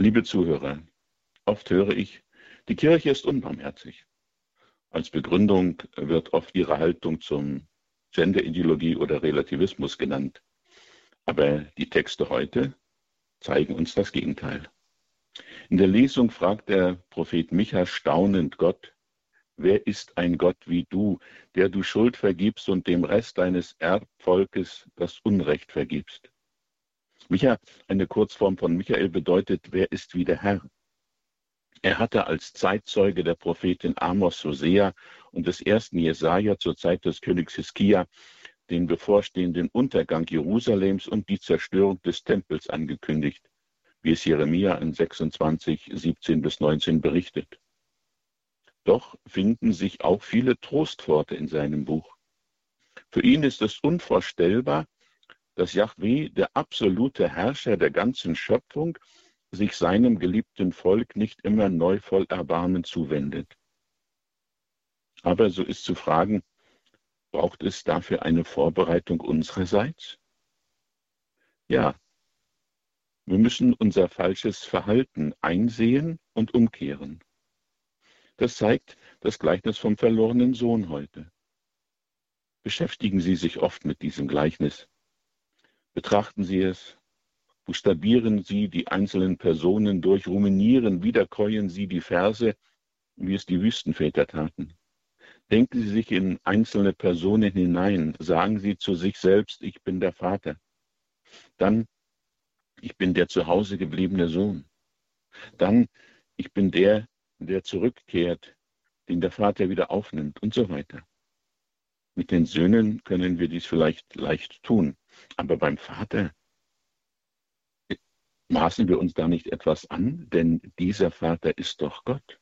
Liebe Zuhörer, oft höre ich, die Kirche ist unbarmherzig. Als Begründung wird oft ihre Haltung zum Genderideologie oder Relativismus genannt. Aber die Texte heute zeigen uns das Gegenteil. In der Lesung fragt der Prophet Micha staunend Gott, wer ist ein Gott wie du, der du Schuld vergibst und dem Rest deines Erbvolkes das Unrecht vergibst? Micha, eine Kurzform von Michael bedeutet, wer ist wie der Herr? Er hatte als Zeitzeuge der Prophetin Amos Hosea und des ersten Jesaja zur Zeit des Königs Hiskia den bevorstehenden Untergang Jerusalems und die Zerstörung des Tempels angekündigt, wie es Jeremia in 26, 17 bis 19 berichtet. Doch finden sich auch viele Trostworte in seinem Buch. Für ihn ist es unvorstellbar, dass Yahweh, der absolute Herrscher der ganzen Schöpfung, sich seinem geliebten Volk nicht immer neu voll Erbarmen zuwendet. Aber so ist zu fragen, braucht es dafür eine Vorbereitung unsererseits? Ja, wir müssen unser falsches Verhalten einsehen und umkehren. Das zeigt das Gleichnis vom verlorenen Sohn heute. Beschäftigen Sie sich oft mit diesem Gleichnis. Betrachten Sie es, buchstabieren Sie die einzelnen Personen durch, ruminieren, wiederkäuen Sie die Verse, wie es die Wüstenväter taten. Denken Sie sich in einzelne Personen hinein, sagen Sie zu sich selbst, ich bin der Vater. Dann, ich bin der zu Hause gebliebene Sohn. Dann, ich bin der, der zurückkehrt, den der Vater wieder aufnimmt und so weiter. Mit den Söhnen können wir dies vielleicht leicht tun. Aber beim Vater maßen wir uns da nicht etwas an, denn dieser Vater ist doch Gott.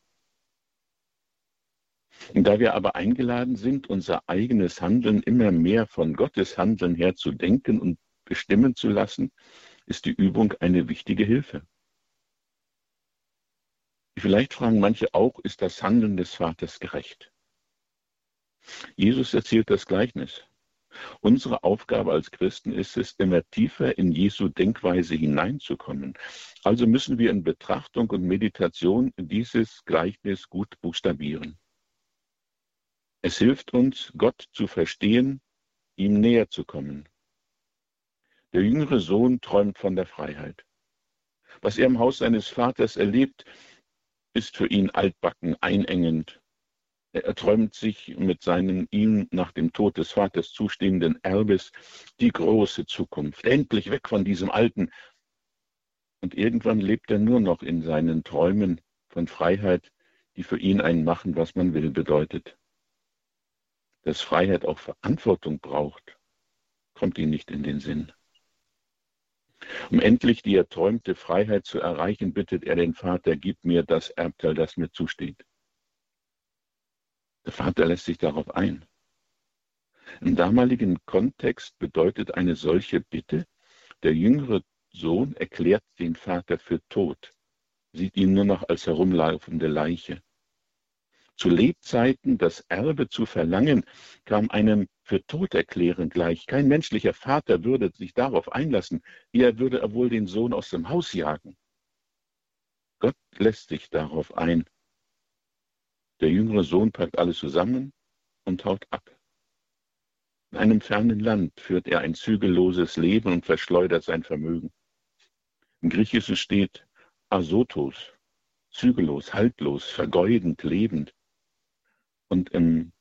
Und da wir aber eingeladen sind, unser eigenes Handeln immer mehr von Gottes Handeln her zu denken und bestimmen zu lassen, ist die Übung eine wichtige Hilfe. Vielleicht fragen manche auch, ist das Handeln des Vaters gerecht? Jesus erzählt das Gleichnis. Unsere Aufgabe als Christen ist es, immer tiefer in Jesu Denkweise hineinzukommen. Also müssen wir in Betrachtung und Meditation dieses Gleichnis gut buchstabieren. Es hilft uns, Gott zu verstehen, ihm näher zu kommen. Der jüngere Sohn träumt von der Freiheit. Was er im Haus seines Vaters erlebt, ist für ihn altbacken, einengend, er träumt sich mit seinem ihm nach dem Tod des Vaters zustehenden Erbes die große Zukunft. Endlich weg von diesem Alten. Und irgendwann lebt er nur noch in seinen Träumen von Freiheit, die für ihn ein Machen, was man will, bedeutet. Dass Freiheit auch Verantwortung braucht, kommt ihm nicht in den Sinn. Um endlich die erträumte Freiheit zu erreichen, bittet er den Vater, gib mir das Erbteil, das mir zusteht. Der Vater lässt sich darauf ein. Im damaligen Kontext bedeutet eine solche Bitte, der jüngere Sohn erklärt den Vater für tot, sieht ihn nur noch als herumlaufende Leiche. Zu Lebzeiten das Erbe zu verlangen, kam einem für tot erklären gleich. Kein menschlicher Vater würde sich darauf einlassen, eher würde er wohl den Sohn aus dem Haus jagen. Gott lässt sich darauf ein der jüngere Sohn packt alles zusammen und haut ab. In einem fernen Land führt er ein zügelloses Leben und verschleudert sein Vermögen. Im Griechischen steht asotos, zügellos, haltlos, vergeudend, lebend. Und im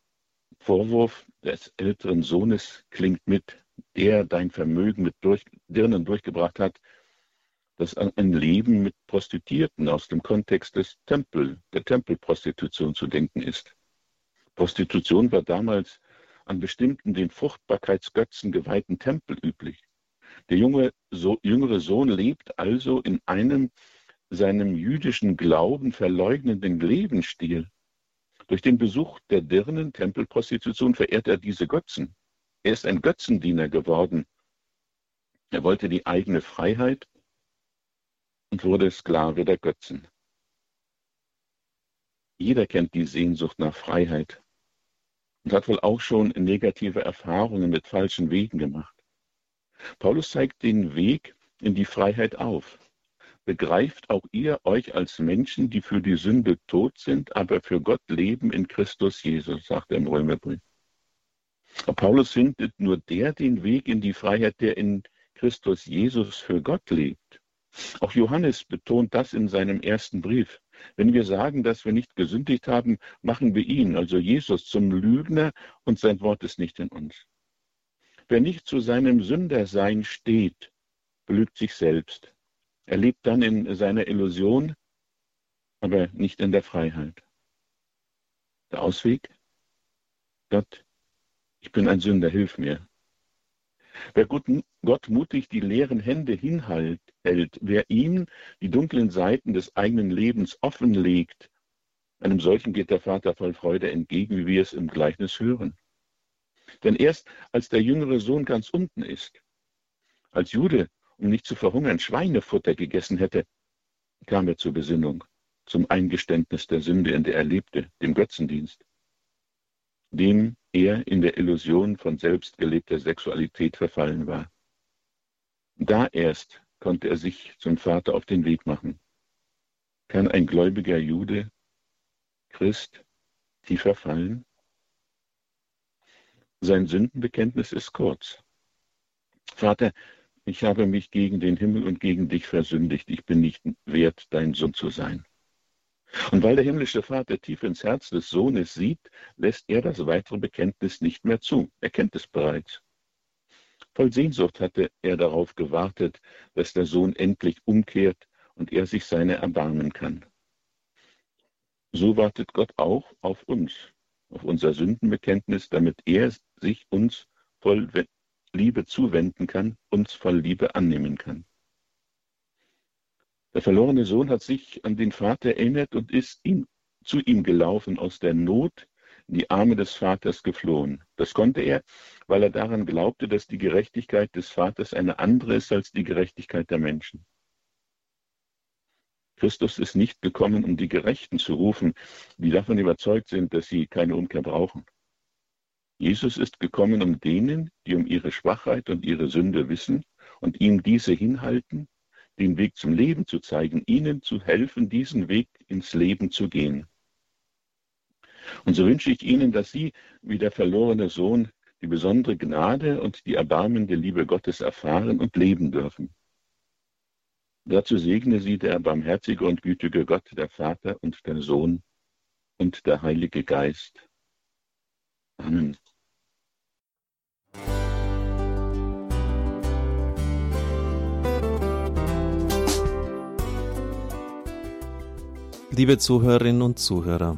Vorwurf des älteren Sohnes klingt mit, der dein Vermögen mit durch, Dirnen durchgebracht hat, dass ein Leben mit Prostituierten aus dem Kontext des Tempel, der Tempelprostitution zu denken ist. Prostitution war damals an bestimmten den Fruchtbarkeitsgötzen geweihten Tempel üblich. Der junge, so, jüngere Sohn lebt also in einem seinem jüdischen Glauben verleugnenden Lebensstil. Durch den Besuch der Dirnen Tempelprostitution verehrt er diese Götzen. Er ist ein Götzendiener geworden. Er wollte die eigene Freiheit und wurde Sklave der Götzen. Jeder kennt die Sehnsucht nach Freiheit und hat wohl auch schon negative Erfahrungen mit falschen Wegen gemacht. Paulus zeigt den Weg in die Freiheit auf. begreift auch ihr euch als Menschen, die für die Sünde tot sind, aber für Gott leben in Christus Jesus, sagt er im Römerbrief. Paulus findet nur der den Weg in die Freiheit, der in Christus Jesus für Gott lebt. Auch Johannes betont das in seinem ersten Brief. Wenn wir sagen, dass wir nicht gesündigt haben, machen wir ihn, also Jesus, zum Lügner und sein Wort ist nicht in uns. Wer nicht zu seinem Sündersein steht, belügt sich selbst. Er lebt dann in seiner Illusion, aber nicht in der Freiheit. Der Ausweg? Gott, ich bin ein Sünder, hilf mir. Wer Gott mutig die leeren Hände hinhält, wer ihm die dunklen Seiten des eigenen Lebens offenlegt, einem solchen geht der Vater voll Freude entgegen, wie wir es im Gleichnis hören. Denn erst als der jüngere Sohn ganz unten ist, als Jude, um nicht zu verhungern, Schweinefutter gegessen hätte, kam er zur Besinnung, zum Eingeständnis der Sünde, in der er lebte, dem Götzendienst, dem er in der Illusion von selbstgelebter Sexualität verfallen war. Da erst konnte er sich zum Vater auf den Weg machen. Kann ein gläubiger Jude, Christ, tiefer fallen? Sein Sündenbekenntnis ist kurz. Vater, ich habe mich gegen den Himmel und gegen dich versündigt. Ich bin nicht wert, dein Sohn zu sein. Und weil der himmlische Vater tief ins Herz des Sohnes sieht, lässt er das weitere Bekenntnis nicht mehr zu. Er kennt es bereits. Voll Sehnsucht hatte er darauf gewartet, dass der Sohn endlich umkehrt und er sich seiner erbarmen kann. So wartet Gott auch auf uns, auf unser Sündenbekenntnis, damit er sich uns voll Liebe zuwenden kann, uns voll Liebe annehmen kann. Der verlorene Sohn hat sich an den Vater erinnert und ist ihm, zu ihm gelaufen, aus der Not in die Arme des Vaters geflohen. Das konnte er, weil er daran glaubte, dass die Gerechtigkeit des Vaters eine andere ist als die Gerechtigkeit der Menschen. Christus ist nicht gekommen, um die Gerechten zu rufen, die davon überzeugt sind, dass sie keine Umkehr brauchen. Jesus ist gekommen, um denen, die um ihre Schwachheit und ihre Sünde wissen und ihm diese hinhalten, den Weg zum Leben zu zeigen, ihnen zu helfen, diesen Weg ins Leben zu gehen. Und so wünsche ich Ihnen, dass Sie, wie der verlorene Sohn, die besondere Gnade und die erbarmende Liebe Gottes erfahren und leben dürfen. Dazu segne Sie der barmherzige und gütige Gott, der Vater und der Sohn und der Heilige Geist. Amen. Liebe Zuhörerinnen und Zuhörer,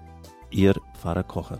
Ihr Pfarrer Kocher.